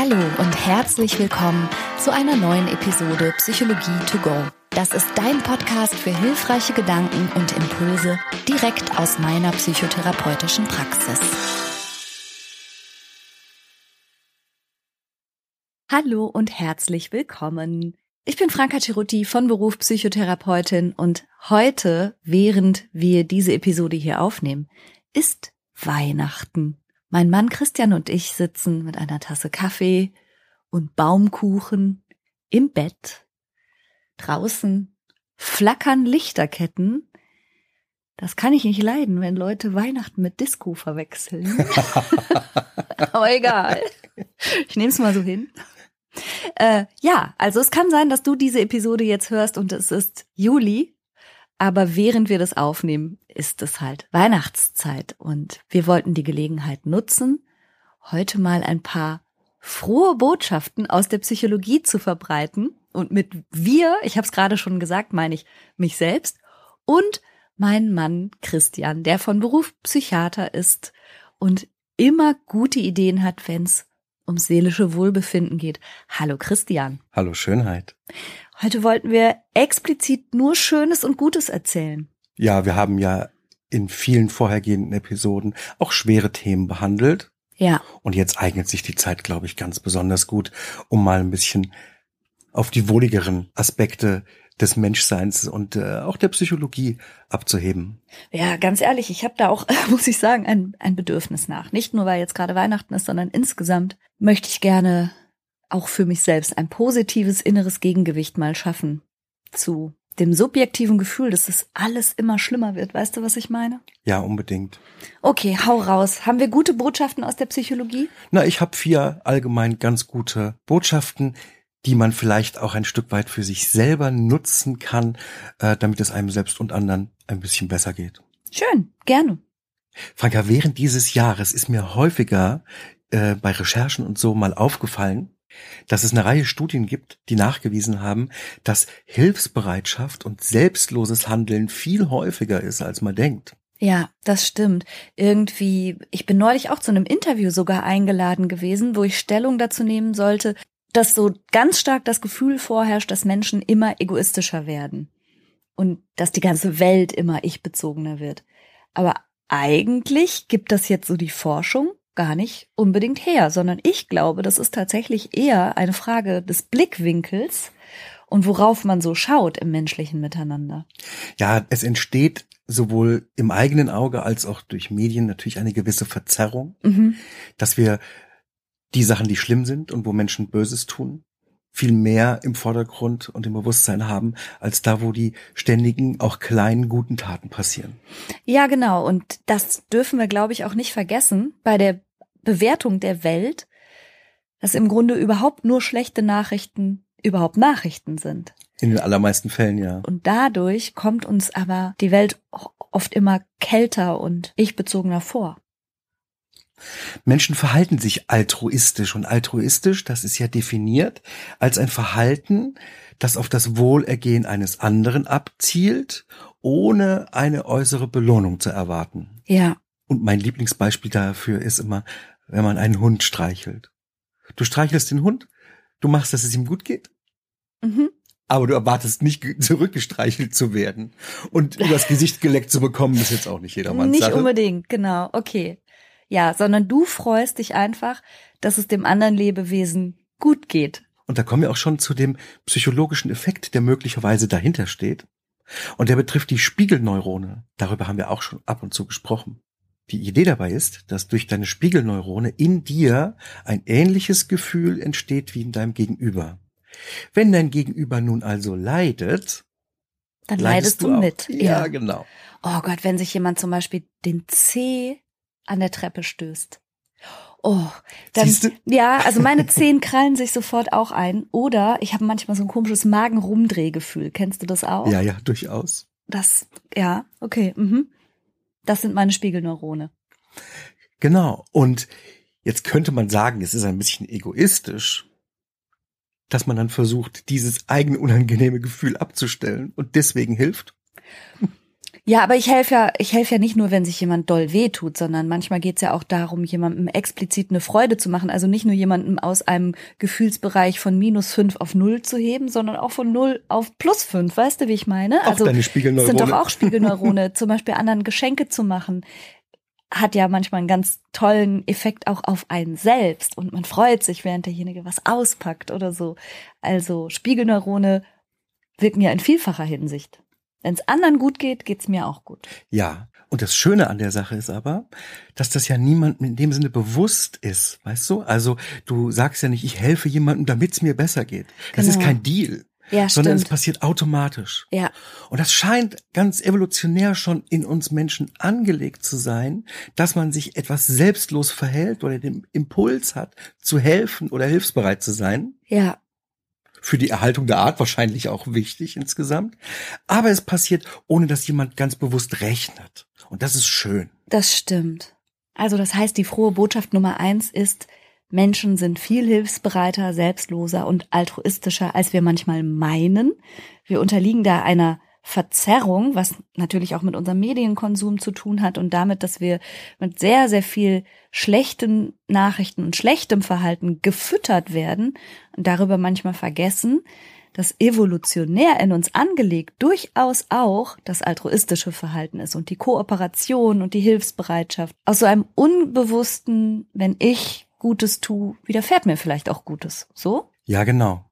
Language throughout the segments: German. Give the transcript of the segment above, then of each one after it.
Hallo und herzlich willkommen zu einer neuen Episode Psychologie to go. Das ist dein Podcast für hilfreiche Gedanken und Impulse direkt aus meiner psychotherapeutischen Praxis. Hallo und herzlich willkommen. Ich bin Franka Cerutti von Beruf Psychotherapeutin und heute, während wir diese Episode hier aufnehmen, ist Weihnachten. Mein Mann Christian und ich sitzen mit einer Tasse Kaffee und Baumkuchen im Bett. Draußen flackern Lichterketten. Das kann ich nicht leiden, wenn Leute Weihnachten mit Disco verwechseln. Aber egal. Ich nehme es mal so hin. Äh, ja, also es kann sein, dass du diese Episode jetzt hörst und es ist Juli, aber während wir das aufnehmen, ist es halt Weihnachtszeit und wir wollten die Gelegenheit nutzen, heute mal ein paar frohe Botschaften aus der Psychologie zu verbreiten. Und mit wir, ich habe es gerade schon gesagt, meine ich mich selbst und mein Mann Christian, der von Beruf Psychiater ist und immer gute Ideen hat, wenn es ums seelische Wohlbefinden geht. Hallo Christian. Hallo Schönheit. Heute wollten wir explizit nur Schönes und Gutes erzählen. Ja, wir haben ja in vielen vorhergehenden Episoden auch schwere Themen behandelt. Ja. Und jetzt eignet sich die Zeit, glaube ich, ganz besonders gut, um mal ein bisschen auf die wohligeren Aspekte des Menschseins und äh, auch der Psychologie abzuheben. Ja, ganz ehrlich, ich habe da auch, muss ich sagen, ein, ein Bedürfnis nach. Nicht nur, weil jetzt gerade Weihnachten ist, sondern insgesamt möchte ich gerne auch für mich selbst ein positives inneres Gegengewicht mal schaffen zu dem subjektiven Gefühl, dass das alles immer schlimmer wird. Weißt du, was ich meine? Ja, unbedingt. Okay, hau raus. Haben wir gute Botschaften aus der Psychologie? Na, ich habe vier allgemein ganz gute Botschaften, die man vielleicht auch ein Stück weit für sich selber nutzen kann, äh, damit es einem selbst und anderen ein bisschen besser geht. Schön, gerne. Franka, während dieses Jahres ist mir häufiger äh, bei Recherchen und so mal aufgefallen, dass es eine Reihe Studien gibt, die nachgewiesen haben, dass Hilfsbereitschaft und selbstloses Handeln viel häufiger ist, als man denkt. Ja, das stimmt. Irgendwie, ich bin neulich auch zu einem Interview sogar eingeladen gewesen, wo ich Stellung dazu nehmen sollte, dass so ganz stark das Gefühl vorherrscht, dass Menschen immer egoistischer werden und dass die ganze Welt immer ich-bezogener wird. Aber eigentlich gibt das jetzt so die Forschung gar nicht unbedingt her, sondern ich glaube, das ist tatsächlich eher eine Frage des Blickwinkels und worauf man so schaut im menschlichen Miteinander. Ja, es entsteht sowohl im eigenen Auge als auch durch Medien natürlich eine gewisse Verzerrung, mhm. dass wir die Sachen, die schlimm sind und wo Menschen Böses tun, viel mehr im Vordergrund und im Bewusstsein haben, als da, wo die ständigen, auch kleinen, guten Taten passieren. Ja, genau. Und das dürfen wir, glaube ich, auch nicht vergessen bei der Bewertung der Welt, dass im Grunde überhaupt nur schlechte Nachrichten überhaupt Nachrichten sind. In den allermeisten Fällen, ja. Und dadurch kommt uns aber die Welt oft immer kälter und ich-bezogener vor. Menschen verhalten sich altruistisch und altruistisch, das ist ja definiert als ein Verhalten, das auf das Wohlergehen eines anderen abzielt, ohne eine äußere Belohnung zu erwarten. Ja. Und mein Lieblingsbeispiel dafür ist immer, wenn man einen Hund streichelt. Du streichelst den Hund, du machst, dass es ihm gut geht. Mhm. Aber du erwartest nicht zurückgestreichelt zu werden. Und übers Gesicht geleckt zu bekommen, ist jetzt auch nicht jedermanns Nicht Sache. unbedingt, genau. Okay. Ja, sondern du freust dich einfach, dass es dem anderen Lebewesen gut geht. Und da kommen wir auch schon zu dem psychologischen Effekt, der möglicherweise dahinter steht. Und der betrifft die Spiegelneurone. Darüber haben wir auch schon ab und zu gesprochen. Die Idee dabei ist, dass durch deine Spiegelneurone in dir ein ähnliches Gefühl entsteht wie in deinem Gegenüber. Wenn dein Gegenüber nun also leidet, dann leidest, leidest du, du mit. Ja, ja, genau. Oh Gott, wenn sich jemand zum Beispiel den Zeh an der Treppe stößt. Oh, dann ja, also meine Zehen krallen sich sofort auch ein. Oder ich habe manchmal so ein komisches Magenrumdrehgefühl. Kennst du das auch? Ja, ja, durchaus. Das, ja, okay. Mhm. Das sind meine Spiegelneurone. Genau. Und jetzt könnte man sagen, es ist ein bisschen egoistisch, dass man dann versucht, dieses eigene unangenehme Gefühl abzustellen und deswegen hilft. Ja, aber ich helfe ja, ich helfe ja nicht nur, wenn sich jemand doll wehtut, sondern manchmal geht's ja auch darum, jemandem explizit eine Freude zu machen. Also nicht nur jemandem aus einem Gefühlsbereich von minus fünf auf null zu heben, sondern auch von null auf plus fünf. Weißt du, wie ich meine? Auch also deine Spiegelneurone. sind doch auch Spiegelneurone. zum Beispiel anderen Geschenke zu machen, hat ja manchmal einen ganz tollen Effekt auch auf einen selbst und man freut sich, während derjenige was auspackt oder so. Also Spiegelneurone wirken ja in vielfacher Hinsicht. Wenn es anderen gut geht, geht's mir auch gut. Ja. Und das Schöne an der Sache ist aber, dass das ja niemandem in dem Sinne bewusst ist, weißt du? Also du sagst ja nicht, ich helfe jemandem, damit es mir besser geht. Das Genau. ist kein Deal, Ja, sondern es stimmt. passiert automatisch. Ja, Und das scheint ganz evolutionär schon in uns Menschen angelegt zu sein, dass man sich etwas selbstlos verhält oder den Impuls hat, zu helfen oder hilfsbereit zu sein. ja, Für die Erhaltung der Art wahrscheinlich auch wichtig insgesamt. Aber es passiert, ohne dass jemand ganz bewusst rechnet. Und das ist schön. das stimmt. Also das heißt, die frohe Botschaft Nummer eins ist, Menschen sind viel hilfsbereiter, selbstloser und altruistischer, als wir manchmal meinen. Wir unterliegen da einer Verzerrung, was natürlich auch mit unserem Medienkonsum zu tun hat und damit, dass wir mit sehr, sehr viel schlechten Nachrichten und schlechtem Verhalten gefüttert werden und darüber manchmal vergessen, dass evolutionär in uns angelegt durchaus auch das altruistische Verhalten ist und die Kooperation und die Hilfsbereitschaft. Aus so einem unbewussten, wenn ich Gutes tue, widerfährt mir vielleicht auch Gutes. So? Ja, genau.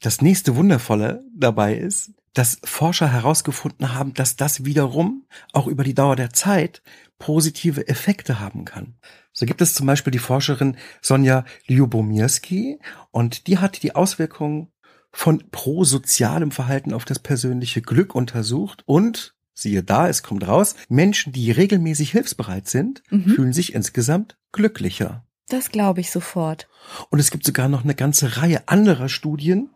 Das nächste Wundervolle dabei ist, dass Forscher herausgefunden haben, dass das wiederum auch über die Dauer der Zeit positive Effekte haben kann. So gibt es zum Beispiel die Forscherin Sonja Lyubomirsky und die hat die Auswirkungen von prosozialem Verhalten auf das persönliche Glück untersucht und siehe da, es kommt raus, Menschen, die regelmäßig hilfsbereit sind, Mhm. fühlen sich insgesamt glücklicher. Das glaube ich sofort. Und es gibt sogar noch eine ganze Reihe anderer Studien,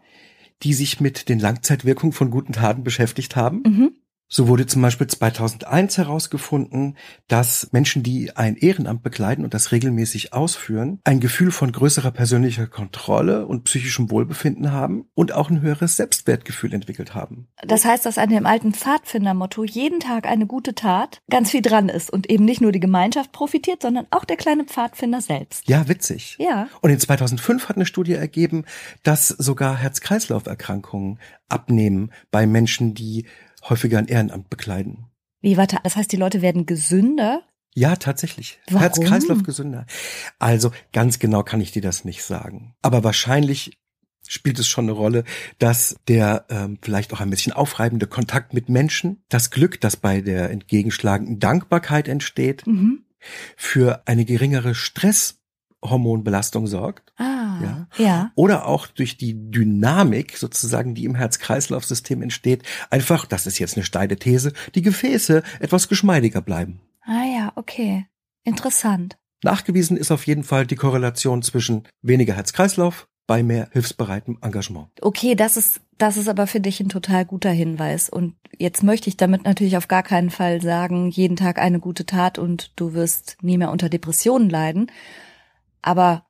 die sich mit den Langzeitwirkungen von guten Taten beschäftigt haben. Mhm. So wurde zum Beispiel 2001 herausgefunden, dass Menschen, die ein Ehrenamt bekleiden und das regelmäßig ausführen, ein Gefühl von größerer persönlicher Kontrolle und psychischem Wohlbefinden haben und auch ein höheres Selbstwertgefühl entwickelt haben. Das heißt, dass an dem alten Pfadfindermotto jeden Tag eine gute Tat ganz viel dran ist und eben nicht nur die Gemeinschaft profitiert, sondern auch der kleine Pfadfinder selbst. Ja, witzig. Ja. Und in 2005 hat eine Studie ergeben, dass sogar Herz-Kreislauf-Erkrankungen abnehmen bei Menschen, die häufiger ein Ehrenamt bekleiden. Wie, warte, das heißt, die Leute werden gesünder? Ja, tatsächlich. Herz-Kreislauf gesünder. Also ganz genau kann ich dir das nicht sagen. Aber wahrscheinlich spielt es schon eine Rolle, dass der ähm, vielleicht auch ein bisschen aufreibende Kontakt mit Menschen, das Glück, das bei der entgegenschlagenden Dankbarkeit entsteht, Mhm. für eine geringere Stresshormonbelastung sorgt. Ah. Ja. Ja. Oder auch durch die Dynamik sozusagen, die im Herz-Kreislauf-System entsteht, einfach, das ist jetzt eine steile These, die Gefäße etwas geschmeidiger bleiben. Ah ja, okay. Interessant. Nachgewiesen ist auf jeden Fall die Korrelation zwischen weniger Herz-Kreislauf bei mehr hilfsbereitem Engagement. Okay, das ist, das ist aber für dich ein total guter Hinweis. Und jetzt möchte ich damit natürlich auf gar keinen Fall sagen, jeden Tag eine gute Tat und du wirst nie mehr unter Depressionen leiden. Aber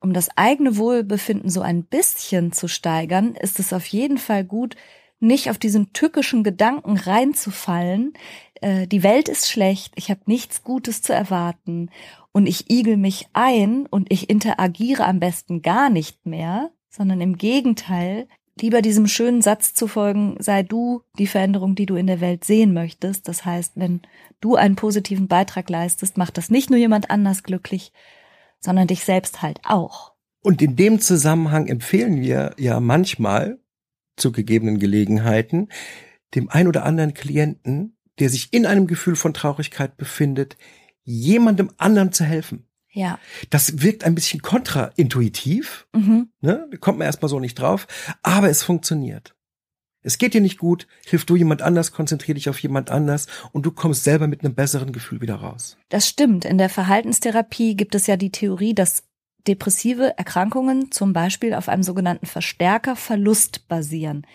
um das eigene Wohlbefinden so ein bisschen zu steigern, ist es auf jeden Fall gut, nicht auf diesen tückischen Gedanken reinzufallen, äh, die Welt ist schlecht, ich habe nichts Gutes zu erwarten und ich igel mich ein und ich interagiere am besten gar nicht mehr, sondern im Gegenteil, lieber diesem schönen Satz zu folgen, sei du die Veränderung, die du in der Welt sehen möchtest. Das heißt, wenn du einen positiven Beitrag leistest, macht das nicht nur jemand anders glücklich, sondern dich selbst halt auch. Und in dem Zusammenhang empfehlen wir ja manchmal zu gegebenen Gelegenheiten dem ein oder anderen Klienten, der sich in einem Gefühl von Traurigkeit befindet, jemandem anderen zu helfen. Ja. Das wirkt ein bisschen kontraintuitiv, Mhm. ne? Kommt man erstmal so nicht drauf, aber es funktioniert. Es geht dir nicht gut, hilf du jemand anders, konzentrier dich auf jemand anders und du kommst selber mit einem besseren Gefühl wieder raus. Das stimmt. In der Verhaltenstherapie gibt es ja die Theorie, dass depressive Erkrankungen zum Beispiel auf einem sogenannten Verstärkerverlust basieren.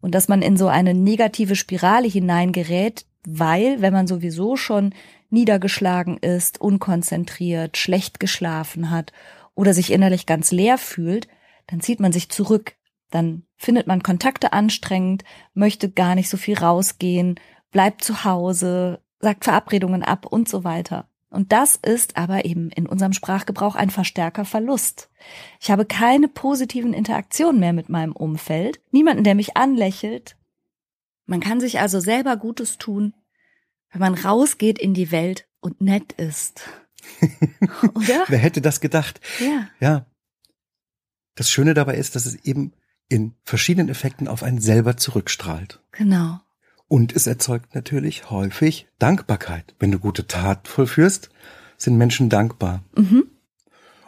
Und dass man in so eine negative Spirale hineingerät, weil, wenn man sowieso schon niedergeschlagen ist, unkonzentriert, schlecht geschlafen hat oder sich innerlich ganz leer fühlt, dann zieht man sich zurück. Dann findet man Kontakte anstrengend, möchte gar nicht so viel rausgehen, bleibt zu Hause, sagt Verabredungen ab und so weiter. Und das ist aber eben in unserem Sprachgebrauch ein verstärker Verlust. Ich habe keine positiven Interaktionen mehr mit meinem Umfeld, niemanden, der mich anlächelt. Man kann sich also selber Gutes tun, wenn man rausgeht in die Welt und nett ist. Oder? Wer hätte das gedacht? Ja. Ja. Das Schöne dabei ist, dass es eben in verschiedenen Effekten auf einen selber zurückstrahlt. Genau. Und es erzeugt natürlich häufig Dankbarkeit. Wenn du gute Tat vollführst, sind Menschen dankbar. Mhm.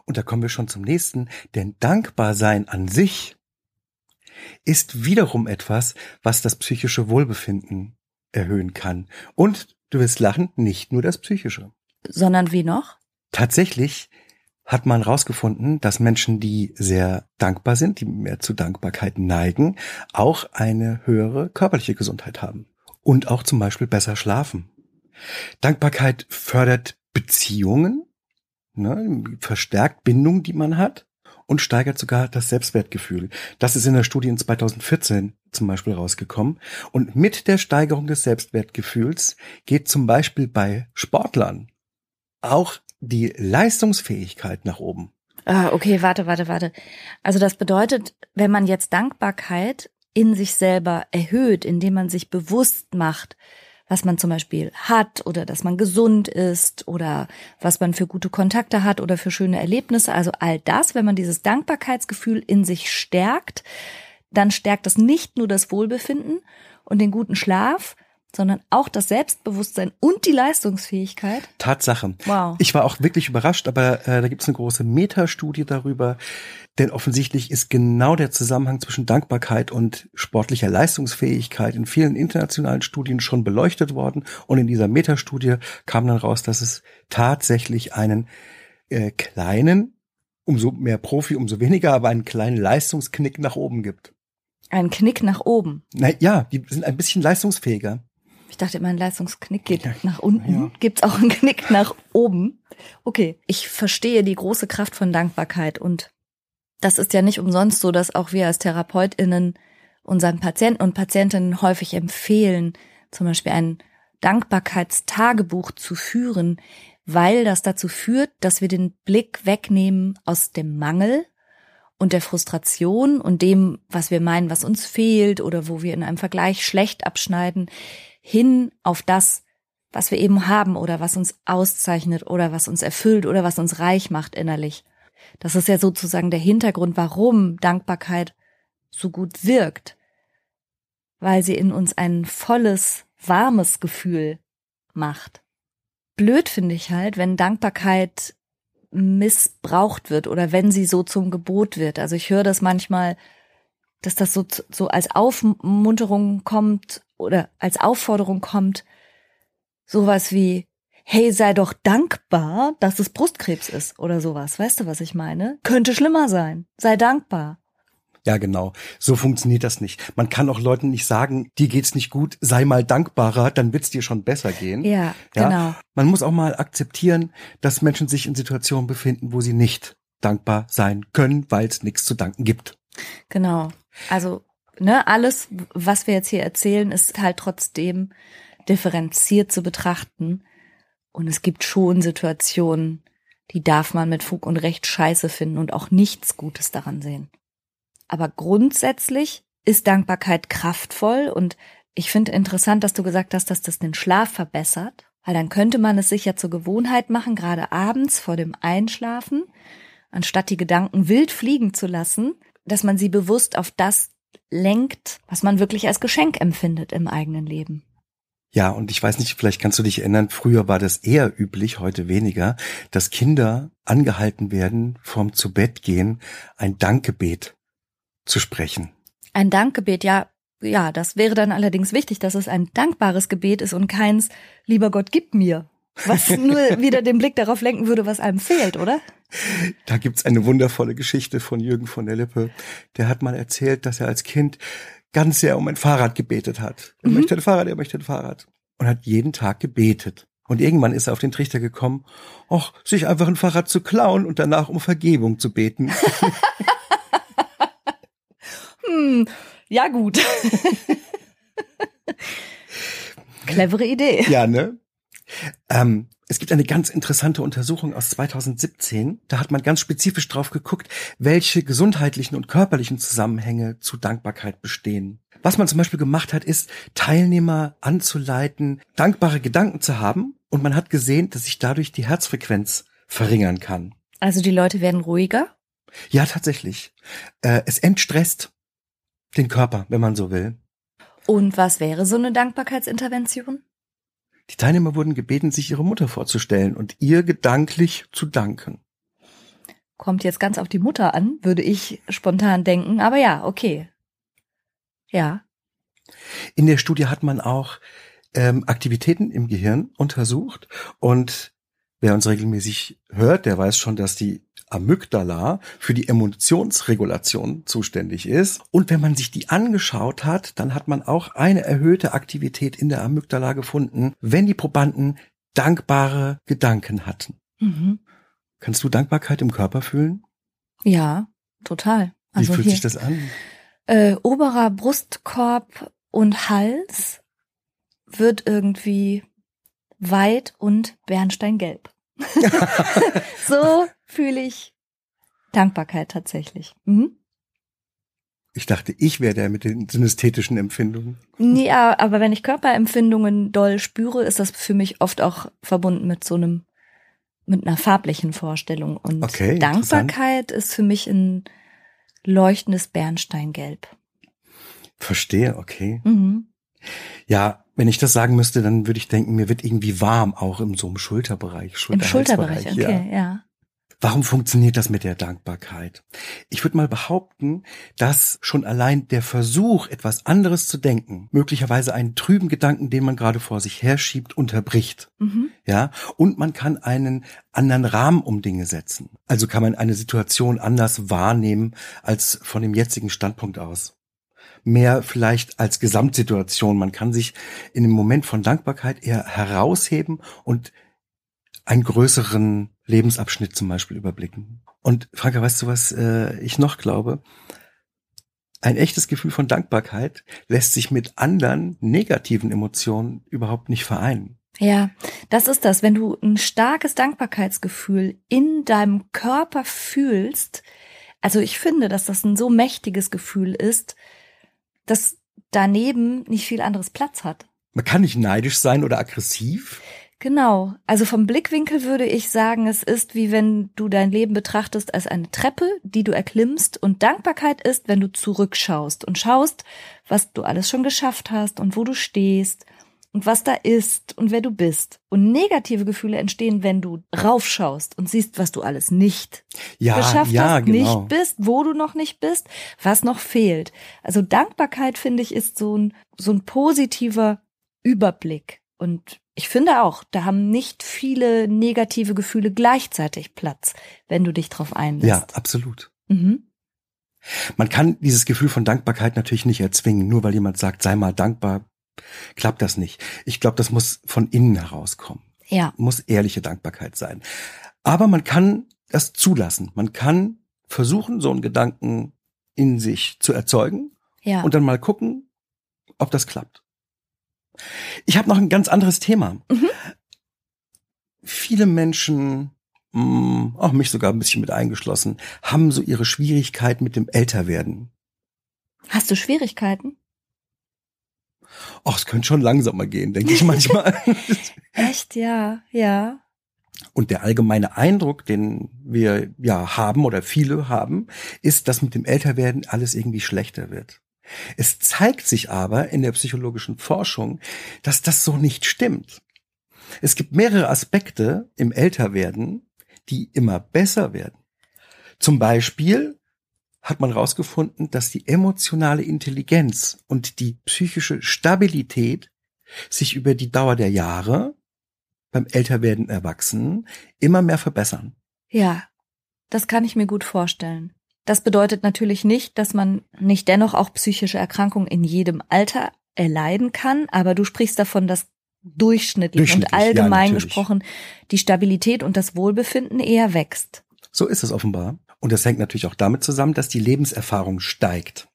Und da kommen wir schon zum nächsten, denn dankbar sein an sich ist wiederum etwas, was das psychische Wohlbefinden erhöhen kann. Und du wirst lachen, nicht nur das psychische. Sondern wie noch? Tatsächlich hat man herausgefunden, dass Menschen, die sehr dankbar sind, die mehr zu Dankbarkeit neigen, auch eine höhere körperliche Gesundheit haben und auch zum Beispiel besser schlafen. Dankbarkeit fördert Beziehungen, ne, verstärkt Bindung, die man hat und steigert sogar das Selbstwertgefühl. Das ist in der Studie in 2014 zum Beispiel rausgekommen. Und mit der Steigerung des Selbstwertgefühls geht zum Beispiel bei Sportlern auch die Leistungsfähigkeit nach oben. Ah, okay, warte, warte, warte. Also das bedeutet, wenn man jetzt Dankbarkeit in sich selber erhöht, indem man sich bewusst macht, was man zum Beispiel hat oder dass man gesund ist oder was man für gute Kontakte hat oder für schöne Erlebnisse. Also all das, wenn man dieses Dankbarkeitsgefühl in sich stärkt, dann stärkt es nicht nur das Wohlbefinden und den guten Schlaf, sondern auch das Selbstbewusstsein und die Leistungsfähigkeit. Tatsache. Wow. Ich war auch wirklich überrascht, aber äh, da gibt es eine große Metastudie darüber, denn offensichtlich ist genau der Zusammenhang zwischen Dankbarkeit und sportlicher Leistungsfähigkeit in vielen internationalen Studien schon beleuchtet worden. Und in dieser Metastudie kam dann raus, dass es tatsächlich einen äh, kleinen, umso mehr Profi, umso weniger, aber einen kleinen Leistungsknick nach oben gibt. Ein Knick nach oben. Na ja, die sind ein bisschen leistungsfähiger. Ich dachte immer, ein Leistungsknick geht ja, nach unten. Ja. Gibt's auch einen Knick nach oben? Okay, ich verstehe die große Kraft von Dankbarkeit und das ist ja nicht umsonst so, dass auch wir als TherapeutInnen unseren Patienten und Patientinnen häufig empfehlen, zum Beispiel ein Dankbarkeitstagebuch zu führen, weil das dazu führt, dass wir den Blick wegnehmen aus dem Mangel und der Frustration und dem, was wir meinen, was uns fehlt oder wo wir in einem Vergleich schlecht abschneiden, hin auf das, was wir eben haben oder was uns auszeichnet oder was uns erfüllt oder was uns reich macht innerlich. Das ist ja sozusagen der Hintergrund, warum Dankbarkeit so gut wirkt, weil sie in uns ein volles, warmes Gefühl macht. Blöd finde ich halt, wenn Dankbarkeit missbraucht wird oder wenn sie so zum Gebot wird. Also ich höre das manchmal, dass das so, so als Aufmunterung kommt oder als Aufforderung kommt, sowas wie, hey, sei doch dankbar, dass es Brustkrebs ist oder sowas. Weißt du, was ich meine? Könnte schlimmer sein. Sei dankbar. Ja, genau. So funktioniert das nicht. Man kann auch Leuten nicht sagen, dir geht's nicht gut, sei mal dankbarer, dann wird's dir schon besser gehen. Ja, ja, genau. Man muss auch mal akzeptieren, dass Menschen sich in Situationen befinden, wo sie nicht dankbar sein können, weil es nichts zu danken gibt. Genau. Also ne, alles, was wir jetzt hier erzählen, ist halt trotzdem differenziert zu betrachten. Und es gibt schon Situationen, die darf man mit Fug und Recht scheiße finden und auch nichts Gutes daran sehen. Aber grundsätzlich ist Dankbarkeit kraftvoll und ich finde interessant, dass du gesagt hast, dass das den Schlaf verbessert, weil dann könnte man es sich ja zur Gewohnheit machen, gerade abends vor dem Einschlafen, anstatt die Gedanken wild fliegen zu lassen, dass man sie bewusst auf das lenkt, was man wirklich als Geschenk empfindet im eigenen Leben. Ja, und ich weiß nicht, vielleicht kannst du dich erinnern, früher war das eher üblich, heute weniger, dass Kinder angehalten werden, vorm zu Bett gehen, ein Dankgebet zu sprechen. Ein Dankgebet, ja, ja, das wäre dann allerdings wichtig, dass es ein dankbares Gebet ist und keins, lieber Gott, gib mir. Was nur wieder den Blick darauf lenken würde, was einem fehlt, oder? Da gibt's eine wundervolle Geschichte von Jürgen von der Lippe. Der hat mal erzählt, dass er als Kind ganz sehr um ein Fahrrad gebetet hat. Er mhm. möchte ein Fahrrad, er möchte ein Fahrrad. Und hat jeden Tag gebetet. Und irgendwann ist er auf den Trichter gekommen, och, sich einfach ein Fahrrad zu klauen und danach um Vergebung zu beten. hm, ja gut. Clevere Idee. Ja, ne? Ähm, es gibt eine ganz interessante Untersuchung aus 2017. Da hat man ganz spezifisch drauf geguckt, welche gesundheitlichen und körperlichen Zusammenhänge zu Dankbarkeit bestehen. Was man zum Beispiel gemacht hat, ist, Teilnehmer anzuleiten, dankbare Gedanken zu haben. Und man hat gesehen, dass sich dadurch die Herzfrequenz verringern kann. Also die Leute werden ruhiger? Ja, tatsächlich. Äh, es entstresst den Körper, wenn man so will. Und was wäre so eine Dankbarkeitsintervention? Die Teilnehmer wurden gebeten, sich ihre Mutter vorzustellen und ihr gedanklich zu danken. Kommt jetzt ganz auf die Mutter an, würde ich spontan denken. Aber ja, okay. Ja. In der Studie hat man auch ähm, Aktivitäten im Gehirn untersucht und wer uns regelmäßig hört, der weiß schon, dass die Amygdala für die Emotionsregulation zuständig ist. Und wenn man sich die angeschaut hat, dann hat man auch eine erhöhte Aktivität in der Amygdala gefunden, wenn die Probanden dankbare Gedanken hatten. Mhm. Kannst du Dankbarkeit im Körper fühlen? Ja, total. Also Wie fühlt hier, sich das an? Äh, oberer Brustkorb und Hals wird irgendwie weit und bernsteingelb. so fühle ich Dankbarkeit tatsächlich. Mhm. Ich dachte, ich wäre der mit den synästhetischen Empfindungen. Ja, aber wenn ich Körperempfindungen doll spüre, ist das für mich oft auch verbunden mit so einem, mit einer farblichen Vorstellung. Und okay, Dankbarkeit ist für mich ein leuchtendes Bernsteingelb. Verstehe, okay. Mhm. Ja, wenn ich das sagen müsste, dann würde ich denken, mir wird irgendwie warm, auch im so einem Schulterbereich. Schulter Im Schulterbereich, okay, ja. ja. Warum funktioniert das mit der Dankbarkeit? Ich würde mal behaupten, dass schon allein der Versuch, etwas anderes zu denken, möglicherweise einen trüben Gedanken, den man gerade vor sich herschiebt, unterbricht. Mhm. Ja, und man kann einen anderen Rahmen um Dinge setzen. Also kann man eine Situation anders wahrnehmen als von dem jetzigen Standpunkt aus mehr vielleicht als Gesamtsituation. Man kann sich in dem Moment von Dankbarkeit eher herausheben und einen größeren Lebensabschnitt zum Beispiel überblicken. Und Franka, weißt du, was äh, ich noch glaube? Ein echtes Gefühl von Dankbarkeit lässt sich mit anderen negativen Emotionen überhaupt nicht vereinen. Ja, das ist das. Wenn du ein starkes Dankbarkeitsgefühl in deinem Körper fühlst, also ich finde, dass das ein so mächtiges Gefühl ist, dass daneben nicht viel anderes Platz hat. Man kann nicht neidisch sein oder aggressiv. Genau. Also vom Blickwinkel würde ich sagen, es ist wie wenn du dein Leben betrachtest als eine Treppe, die du erklimmst und Dankbarkeit ist, wenn du zurückschaust und schaust, was du alles schon geschafft hast und wo du stehst und was da ist und wer du bist. Und negative Gefühle entstehen, wenn du raufschaust und siehst, was du alles nicht ja, geschafft ja, hast, genau. nicht bist, wo du noch nicht bist, was noch fehlt. Also Dankbarkeit, finde ich, ist so ein, so ein positiver Überblick. Und ich finde auch, da haben nicht viele negative Gefühle gleichzeitig Platz, wenn du dich drauf einlässt. Ja, absolut. Mhm. Man kann dieses Gefühl von Dankbarkeit natürlich nicht erzwingen, nur weil jemand sagt, sei mal dankbar, klappt das nicht. Ich glaube, das muss von innen herauskommen. Ja. Muss ehrliche Dankbarkeit sein. Aber man kann das zulassen. Man kann versuchen, so einen Gedanken in sich zu erzeugen ja. und dann mal gucken, ob das klappt. Ich habe noch ein ganz anderes Thema. Mhm. Viele Menschen, mh, auch mich sogar ein bisschen mit eingeschlossen, haben so ihre Schwierigkeiten mit dem Älterwerden. Hast du Schwierigkeiten? Ach, es könnte schon langsamer gehen, denke ich manchmal. Echt, ja, ja. Und der allgemeine Eindruck, den wir ja haben oder viele haben, ist, dass mit dem Älterwerden alles irgendwie schlechter wird. Es zeigt sich aber in der psychologischen Forschung, dass das so nicht stimmt. Es gibt mehrere Aspekte im Älterwerden, die immer besser werden. Zum Beispiel hat man herausgefunden, dass die emotionale Intelligenz und die psychische Stabilität sich über die Dauer der Jahre beim Älterwerden Erwachsenen immer mehr verbessern. Ja, das kann ich mir gut vorstellen. Das bedeutet natürlich nicht, dass man nicht dennoch auch psychische Erkrankungen in jedem Alter erleiden kann, aber du sprichst davon, dass durchschnittlich, Durchschnittlich, und allgemein ja, gesprochen die Stabilität und das Wohlbefinden eher wächst. So ist es offenbar. Und das hängt natürlich auch damit zusammen, dass die Lebenserfahrung steigt.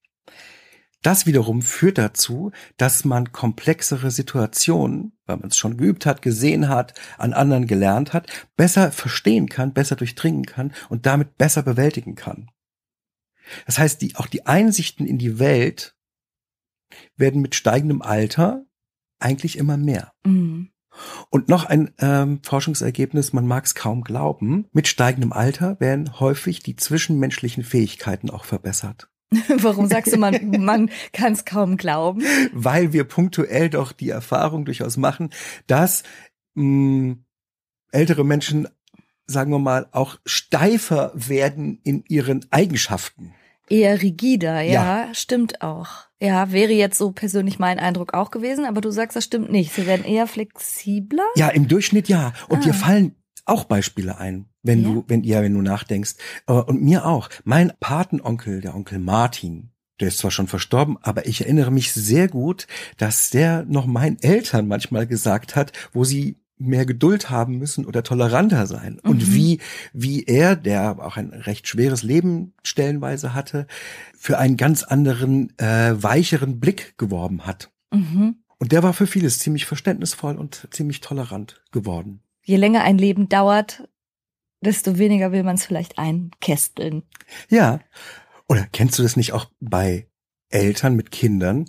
Das wiederum führt dazu, dass man komplexere Situationen, weil man es schon geübt hat, gesehen hat, an anderen gelernt hat, besser verstehen kann, besser durchdringen kann und damit besser bewältigen kann. Das heißt, die, auch die Einsichten in die Welt werden mit steigendem Alter eigentlich immer mehr. Mhm. Und noch ein ähm, Forschungsergebnis, man mag es kaum glauben, mit steigendem Alter werden häufig die zwischenmenschlichen Fähigkeiten auch verbessert. Warum sagst du, man, man kann es kaum glauben? Weil wir punktuell doch die Erfahrung durchaus machen, dass mh, ältere Menschen, sagen wir mal, auch steifer werden in ihren Eigenschaften. Eher rigider, ja, ja, stimmt auch. Ja, wäre jetzt so persönlich mein Eindruck auch gewesen, aber du sagst, das stimmt nicht. Sie werden eher flexibler? Ja, im Durchschnitt ja. Und ah. dir fallen auch Beispiele ein, wenn ja? du, wenn ihr, wenn du nachdenkst. Und mir auch. Mein Patenonkel, der Onkel Martin, der ist zwar schon verstorben, aber ich erinnere mich sehr gut, dass der noch meinen Eltern manchmal gesagt hat, wo sie mehr Geduld haben müssen oder toleranter sein. Mhm. Und wie, wie er, der auch ein recht schweres Leben stellenweise hatte, für einen ganz anderen, äh, weicheren Blick geworben hat. Mhm. Und der war für vieles ziemlich verständnisvoll und ziemlich tolerant geworden. Je länger ein Leben dauert, desto weniger will man es vielleicht einkästeln. Ja. Oder kennst du das nicht auch bei Eltern mit Kindern,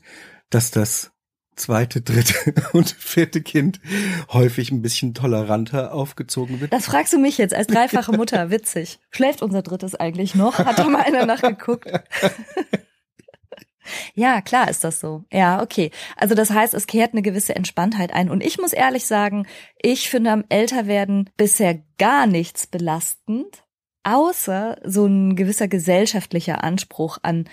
dass das zweite, dritte und vierte Kind häufig ein bisschen toleranter aufgezogen wird. Das fragst du mich jetzt als dreifache Mutter. Witzig. Schläft unser drittes eigentlich noch? Hat doch mal einer nachgeguckt. Ja, klar ist das so. Ja, okay. Also das heißt, es kehrt eine gewisse Entspanntheit ein. Und ich muss ehrlich sagen, ich finde am Älterwerden bisher gar nichts belastend, außer so ein gewisser gesellschaftlicher Anspruch an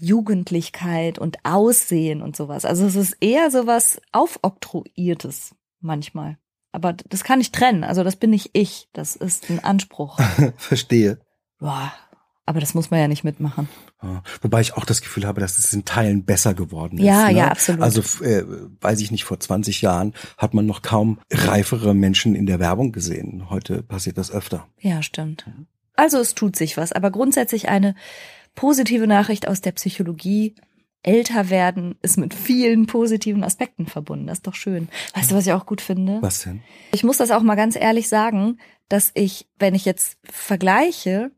Jugendlichkeit und Aussehen und sowas. Also es ist eher sowas aufoktroyiertes manchmal. Aber das kann ich trennen. Also das bin nicht ich. Das ist ein Anspruch. Verstehe. Boah, aber das muss man ja nicht mitmachen. Wobei ich auch das Gefühl habe, dass es in Teilen besser geworden ist. Ja, ne? ja, absolut. Also äh, weiß ich nicht, vor 20 Jahren hat man noch kaum reifere Menschen in der Werbung gesehen. Heute passiert das öfter. Ja, stimmt. Also es tut sich was, aber grundsätzlich eine positive Nachricht aus der Psychologie. Älter werden ist mit vielen positiven Aspekten verbunden. Das ist doch schön. Weißt du, was ich auch gut finde? Was denn? Ich muss das auch mal ganz ehrlich sagen, dass ich, wenn ich jetzt vergleiche,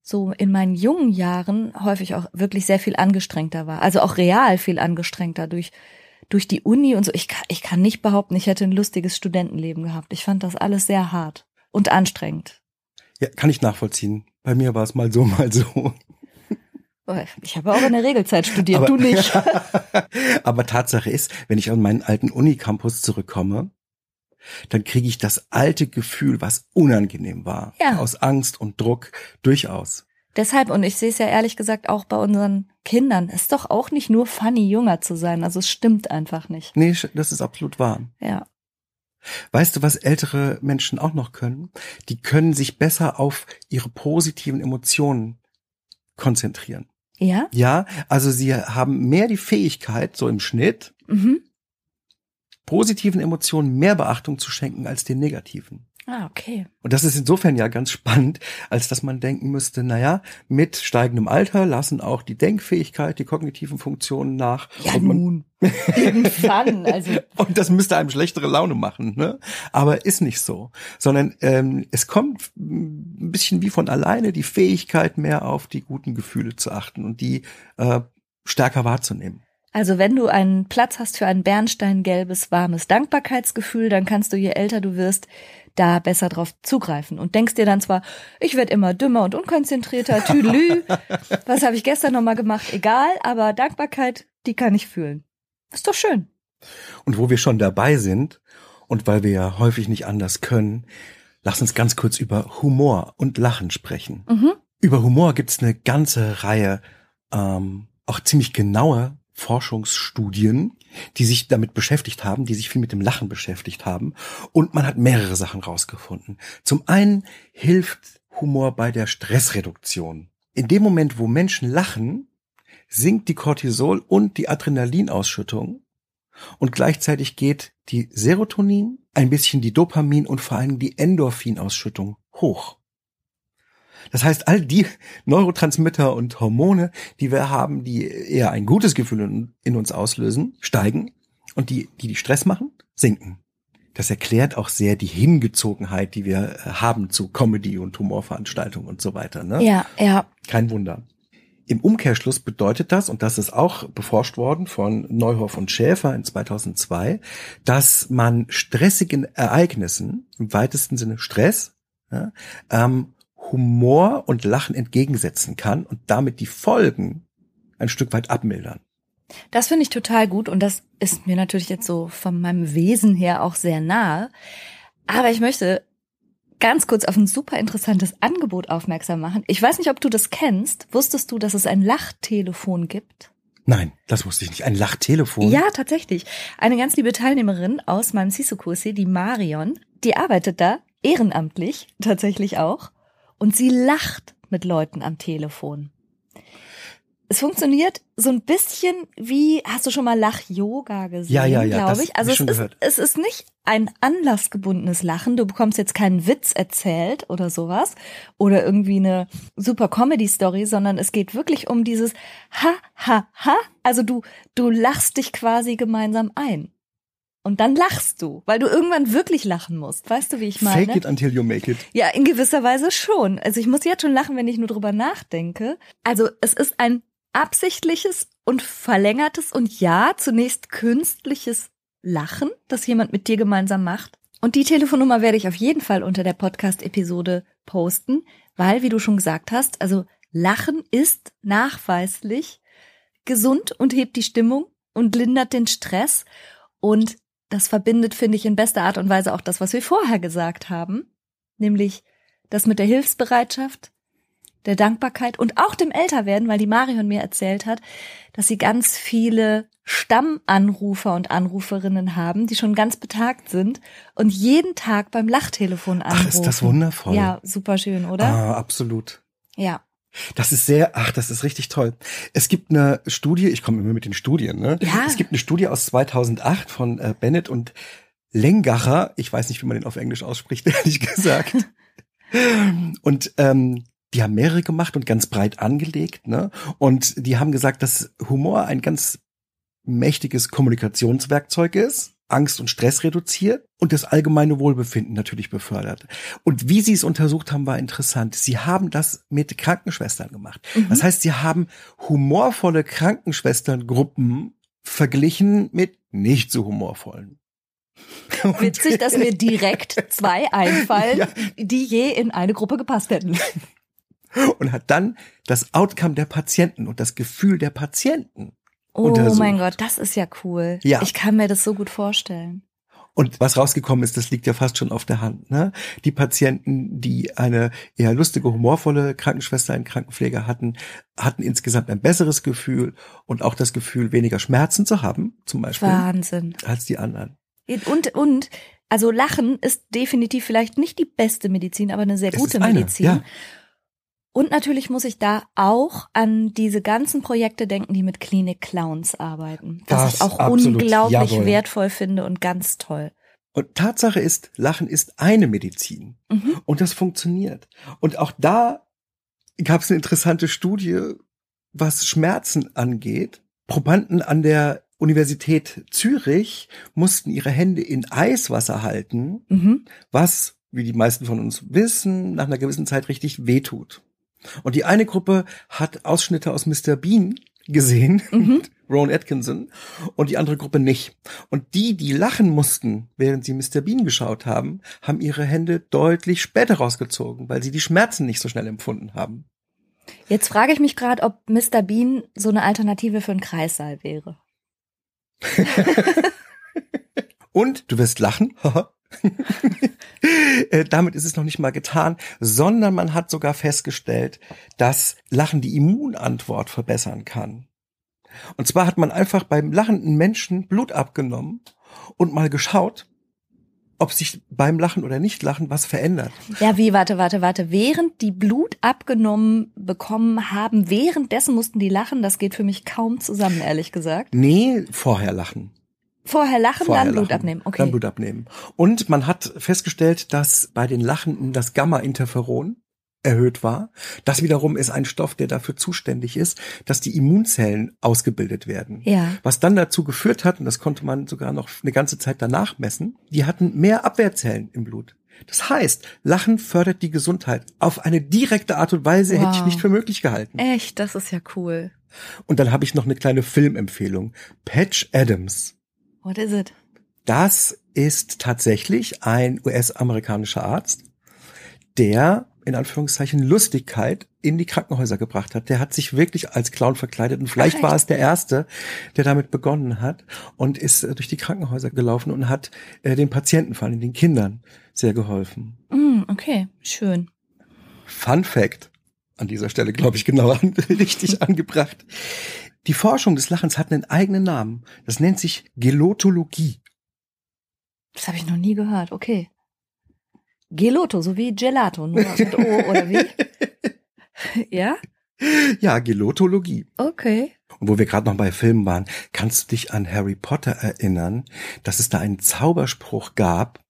so in meinen jungen Jahren häufig auch wirklich sehr viel angestrengter war. Also auch real viel angestrengter durch, durch die Uni und so. Ich kann, ich kann nicht behaupten, ich hätte ein lustiges Studentenleben gehabt. Ich fand das alles sehr hart und anstrengend. Ja, kann ich nachvollziehen. Bei mir war es mal so, mal so. Ich habe auch in der Regelzeit studiert, aber, du nicht. aber Tatsache ist, wenn ich an meinen alten Unicampus zurückkomme, dann kriege ich das alte Gefühl, was unangenehm war, ja. aus Angst und Druck durchaus. Deshalb, und ich sehe es ja ehrlich gesagt auch bei unseren Kindern, ist doch auch nicht nur funny, jünger zu sein. Also es stimmt einfach nicht. Nee, das ist absolut wahr. Ja. Weißt du, was ältere Menschen auch noch können? Die können sich besser auf ihre positiven Emotionen konzentrieren. Ja? Ja, also sie haben mehr die Fähigkeit, so im Schnitt, mhm. positiven Emotionen mehr Beachtung zu schenken als den negativen. Ah, okay. Und das ist insofern ja ganz spannend, als dass man denken müsste, naja, mit steigendem Alter lassen auch die Denkfähigkeit, die kognitiven Funktionen nach. Ja, nun. Irgendwann, also. Und das müsste einem schlechtere Laune machen, ne? Aber ist nicht so. Sondern ähm, es kommt ein bisschen wie von alleine die Fähigkeit, mehr auf die guten Gefühle zu achten und die äh, stärker wahrzunehmen. Also wenn du einen Platz hast für ein bernsteingelbes, warmes Dankbarkeitsgefühl, dann kannst du, je älter du wirst, da besser drauf zugreifen und denkst dir dann zwar, ich werde immer dümmer und unkonzentrierter, tüdelü, was habe ich gestern nochmal gemacht, egal, aber Dankbarkeit, die kann ich fühlen. Ist doch schön. Und wo wir schon dabei sind und weil wir ja häufig nicht anders können, lass uns ganz kurz über Humor und Lachen sprechen. Mhm. Über Humor gibt's eine ganze Reihe ähm, auch ziemlich genaue Forschungsstudien, die sich damit beschäftigt haben, die sich viel mit dem Lachen beschäftigt haben. Und man hat mehrere Sachen rausgefunden. Zum einen hilft Humor bei der Stressreduktion. In dem Moment, wo Menschen lachen, sinkt die Cortisol und die Adrenalinausschüttung und gleichzeitig geht die Serotonin, ein bisschen die Dopamin und vor allem die Endorphinausschüttung hoch. Das heißt, all die Neurotransmitter und Hormone, die wir haben, die eher ein gutes Gefühl in, in uns auslösen, steigen und die, die, die Stress machen, sinken. Das erklärt auch sehr die Hingezogenheit, die wir äh, haben zu Comedy und Humorveranstaltungen und so weiter. Ne? Ja, ja. Kein Wunder. Im Umkehrschluss bedeutet das, und das ist auch beforscht worden von Neuhoff und Schäfer in 2002, dass man stressigen Ereignissen, im weitesten Sinne Stress, ja, ähm, Humor und Lachen entgegensetzen kann und damit die Folgen ein Stück weit abmildern. Das finde ich total gut und das ist mir natürlich jetzt so von meinem Wesen her auch sehr nahe. Aber ich möchte ganz kurz auf ein super interessantes Angebot aufmerksam machen. Ich weiß nicht, ob du das kennst. Wusstest du, dass es ein Lachtelefon gibt? Nein, das wusste ich nicht. Ein Lachtelefon? Ja, tatsächlich. Eine ganz liebe Teilnehmerin aus meinem Sisu-Kursi, die Marion, die arbeitet da ehrenamtlich tatsächlich auch und sie lacht mit Leuten am Telefon. Es funktioniert so ein bisschen wie, hast du schon mal Lach-Yoga gesehen, ja, ja, ja, glaube ich. Also es ist, es ist nicht ein anlassgebundenes Lachen. Du bekommst jetzt keinen Witz erzählt oder sowas oder irgendwie eine super Comedy-Story, sondern es geht wirklich um dieses Ha, ha, ha. Also du, du lachst dich quasi gemeinsam ein. Und dann lachst du, weil du irgendwann wirklich lachen musst. Weißt du, wie ich meine? Fake it until you make it. Ja, in gewisser Weise schon. Also ich muss jetzt schon lachen, wenn ich nur drüber nachdenke. Also es ist ein absichtliches und verlängertes und ja, zunächst künstliches Lachen, das jemand mit dir gemeinsam macht. Und die Telefonnummer werde ich auf jeden Fall unter der Podcast-Episode posten, weil, wie du schon gesagt hast, also Lachen ist nachweislich gesund und hebt die Stimmung und lindert den Stress. Und das verbindet, finde ich, in bester Art und Weise auch das, was wir vorher gesagt haben, nämlich das mit der Hilfsbereitschaft, der Dankbarkeit und auch dem Älterwerden, weil die Marion mir erzählt hat, dass sie ganz viele Stammanrufer und Anruferinnen haben, die schon ganz betagt sind und jeden Tag beim Lachtelefon anrufen. Ach, ist das wundervoll. Ja, super schön, oder? Ah, absolut. Ja. Das ist sehr, ach, das ist richtig toll. Es gibt eine Studie, ich komme immer mit den Studien, ne? Ja. Es gibt eine Studie aus 2008 von äh, Bennett und Lengacher. Ich weiß nicht, wie man den auf Englisch ausspricht, ehrlich gesagt. und ähm, die haben mehrere gemacht und ganz breit angelegt, ne? Und die haben gesagt, dass Humor ein ganz mächtiges Kommunikationswerkzeug ist, Angst und Stress reduziert und das allgemeine Wohlbefinden natürlich befördert. Und wie sie es untersucht haben, war interessant. Sie haben das mit Krankenschwestern gemacht. Mhm. Das heißt, sie haben humorvolle Krankenschwesterngruppen verglichen mit nicht so humorvollen. Witzig, dass mir direkt zwei einfallen, ja. die je in eine Gruppe gepasst hätten und hat dann das Outcome der Patienten und das Gefühl der Patienten Oh mein Gott, das ist ja cool. Ja. Ich kann mir das so gut vorstellen. Und was rausgekommen ist, das liegt ja fast schon auf der Hand. Ne? Die Patienten, die eine eher lustige, humorvolle Krankenschwester, einen Krankenpfleger hatten, hatten insgesamt ein besseres Gefühl und auch das Gefühl, weniger Schmerzen zu haben, zum Beispiel. Wahnsinn. Als die anderen. Und, und, also Lachen ist definitiv vielleicht nicht die beste Medizin, aber eine sehr Es gute eine, Medizin. ja. Und natürlich muss ich da auch an diese ganzen Projekte denken, die mit Klinik Clowns arbeiten. Das ich auch absolut, unglaublich jawohl. wertvoll finde und ganz toll. Und Tatsache ist, Lachen ist eine Medizin. Mhm. Und das funktioniert. Und auch da gab es eine interessante Studie, was Schmerzen angeht. Probanden an der Universität Zürich mussten ihre Hände in Eiswasser halten, Mhm. was, wie die meisten von uns wissen, nach einer gewissen Zeit richtig wehtut. Und die eine Gruppe hat Ausschnitte aus Mr. Bean gesehen, Mhm. Rowan Atkinson, und die andere Gruppe nicht. Und die, die lachen mussten, während sie Mr. Bean geschaut haben, haben ihre Hände deutlich später rausgezogen, weil sie die Schmerzen nicht so schnell empfunden haben. Jetzt frage ich mich gerade, ob Mr. Bean so eine Alternative für einen Kreissaal wäre. Und du wirst lachen. Äh, Damit ist es noch nicht mal getan, sondern man hat sogar festgestellt, dass Lachen die Immunantwort verbessern kann. Und zwar hat man einfach beim lachenden Menschen Blut abgenommen und mal geschaut, ob sich beim Lachen oder Nicht-Lachen was verändert. Ja, wie, warte, warte, warte. Während die Blut abgenommen bekommen haben, währenddessen mussten die lachen. Das geht für mich kaum zusammen, ehrlich gesagt. Nee, vorher lachen. Vorher lachen, Vorher dann Blut lachen, abnehmen. Okay. Dann Blut abnehmen. Und man hat festgestellt, dass bei den Lachenden das Gamma-Interferon erhöht war. Das wiederum ist ein Stoff, der dafür zuständig ist, dass die Immunzellen ausgebildet werden. Ja. Was dann dazu geführt hat, und das konnte man sogar noch eine ganze Zeit danach messen, die hatten mehr Abwehrzellen im Blut. Das heißt, Lachen fördert die Gesundheit auf eine direkte Art und Weise, wow. hätte ich nicht für möglich gehalten. Echt, das ist ja cool. Und dann habe ich noch eine kleine Filmempfehlung. Patch Adams. What is it? Das ist tatsächlich ein US-amerikanischer Arzt, der in Anführungszeichen Lustigkeit in die Krankenhäuser gebracht hat. Der hat sich wirklich als Clown verkleidet und vielleicht Ach, war es der erste, der damit begonnen hat und ist äh, durch die Krankenhäuser gelaufen und hat äh, den Patienten, vor allem den Kindern, sehr geholfen. Mm, okay, schön. Fun Fact an dieser Stelle, glaube ich, genau an, richtig angebracht. Die Forschung des Lachens hat einen eigenen Namen. Das nennt sich Gelotologie. Das habe ich noch nie gehört. Okay. Geloto, so wie Gelato, nur mit O oder wie? ja? Ja, Gelotologie. Okay. Und wo wir gerade noch bei Filmen waren, kannst du dich an Harry Potter erinnern, dass es da einen Zauberspruch gab,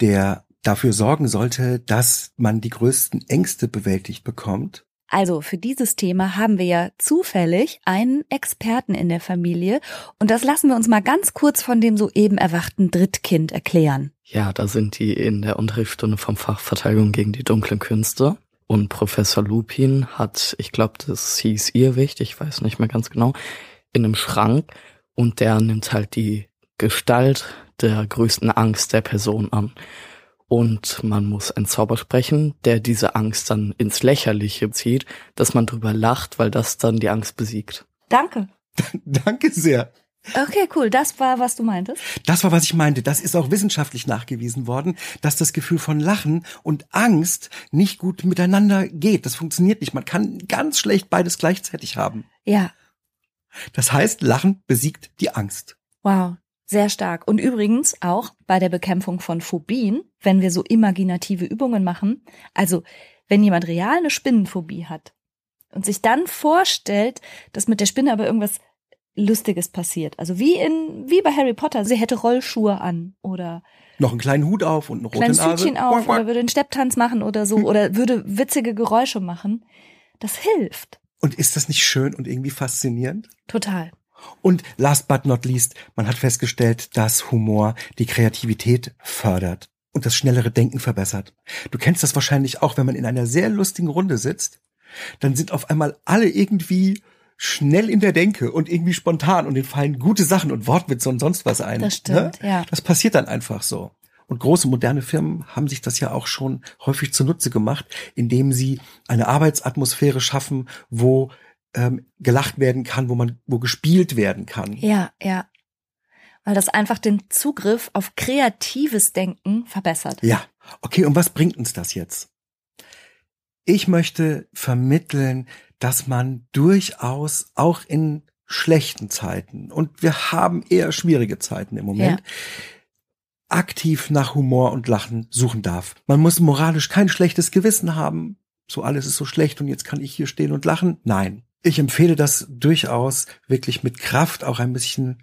der dafür sorgen sollte, dass man die größten Ängste bewältigt bekommt? Also für dieses Thema haben wir ja zufällig einen Experten in der Familie. Und das lassen wir uns mal ganz kurz von dem soeben erwachten Drittkind erklären. Ja, da sind die in der Unterrichtsstunde vom Fach Verteidigung gegen die dunklen Künste. Und Professor Lupin hat, ich glaube, das hieß Irrwicht, ich weiß nicht mehr ganz genau, in einem Schrank. Und der nimmt halt die Gestalt der größten Angst der Person an und man muss einen Zauber sprechen, der diese Angst dann ins Lächerliche zieht, dass man drüber lacht, weil das dann die Angst besiegt. Danke. Danke sehr. Okay, cool. Das war, was du meintest. Das war, was ich meinte. Das ist auch wissenschaftlich nachgewiesen worden, dass das Gefühl von Lachen und Angst nicht gut miteinander geht. Das funktioniert nicht. Man kann ganz schlecht beides gleichzeitig haben. Ja. Das heißt, Lachen besiegt die Angst. Wow. Sehr stark. Und übrigens auch bei der Bekämpfung von Phobien, wenn wir so imaginative Übungen machen. Also, wenn jemand real eine Spinnenphobie hat und sich dann vorstellt, dass mit der Spinne aber irgendwas Lustiges passiert. Also wie in, wie bei Harry Potter. Sie hätte Rollschuhe an oder noch einen kleinen Hut auf und eine rote kleines. Hütchen auf oder würde einen Stepptanz machen oder so oder würde witzige Geräusche machen. Das hilft. Und ist das nicht schön und irgendwie faszinierend? Total. Und last but not least, man hat festgestellt, dass Humor die Kreativität fördert und das schnellere Denken verbessert. Du kennst das wahrscheinlich auch, wenn man in einer sehr lustigen Runde sitzt, dann sind auf einmal alle irgendwie schnell in der Denke und irgendwie spontan und denen fallen gute Sachen und Wortwitze und sonst was ein. Das stimmt, ne? ja. Das passiert dann einfach so. Und große moderne Firmen haben sich das ja auch schon häufig zunutze gemacht, indem sie eine Arbeitsatmosphäre schaffen, wo ähm, gelacht werden kann, wo man, wo gespielt werden kann. Ja, ja. Weil das einfach den Zugriff auf kreatives Denken verbessert. Ja. Okay, und was bringt uns das jetzt? Ich möchte vermitteln, dass man durchaus auch in schlechten Zeiten, und wir haben eher schwierige Zeiten im Moment, ja. aktiv nach Humor und Lachen suchen darf. Man muss moralisch kein schlechtes Gewissen haben. So alles ist so schlecht und jetzt kann ich hier stehen und lachen. Nein. Ich empfehle das durchaus wirklich mit Kraft auch ein bisschen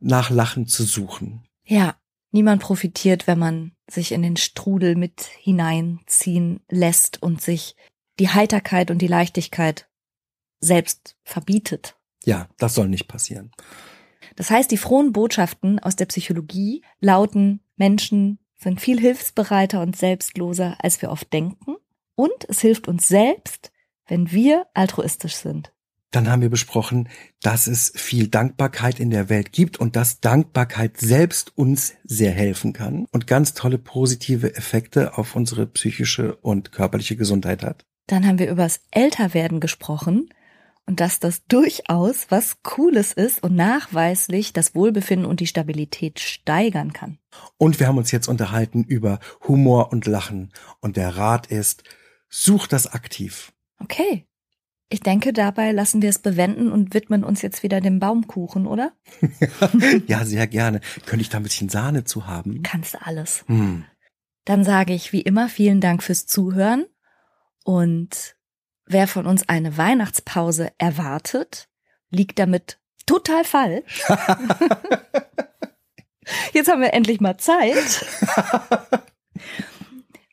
nach Lachen zu suchen. Ja, niemand profitiert, wenn man sich in den Strudel mit hineinziehen lässt und sich die Heiterkeit und die Leichtigkeit selbst verbietet. Ja, das soll nicht passieren. Das heißt, die frohen Botschaften aus der Psychologie lauten, Menschen sind viel hilfsbereiter und selbstloser, als wir oft denken. Und es hilft uns selbst, wenn wir altruistisch sind. Dann haben wir besprochen, dass es viel Dankbarkeit in der Welt gibt und dass Dankbarkeit selbst uns sehr helfen kann und ganz tolle positive Effekte auf unsere psychische und körperliche Gesundheit hat. Dann haben wir übers Älterwerden gesprochen und dass das durchaus was Cooles ist und nachweislich das Wohlbefinden und die Stabilität steigern kann. Und wir haben uns jetzt unterhalten über Humor und Lachen und der Rat ist, such das aktiv. Okay. Ich denke, dabei lassen wir es bewenden und widmen uns jetzt wieder dem Baumkuchen, oder? ja, sehr gerne. Könnte ich da ein bisschen Sahne zu haben? Kannst alles. Hm. Dann sage ich wie immer vielen Dank fürs Zuhören und wer von uns eine Weihnachtspause erwartet, liegt damit total falsch. Jetzt haben wir endlich mal Zeit.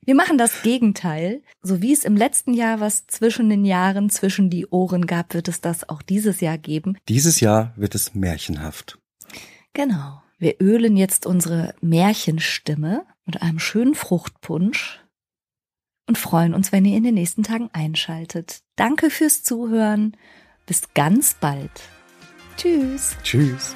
Wir machen das Gegenteil. So wie es im letzten Jahr was zwischen den Jahren zwischen die Ohren gab, wird es das auch dieses Jahr geben. Dieses Jahr wird es märchenhaft. Genau. Wir ölen jetzt unsere Märchenstimme mit einem schönen Fruchtpunsch und freuen uns, wenn ihr in den nächsten Tagen einschaltet. Danke fürs Zuhören. Bis ganz bald. Tschüss. Tschüss.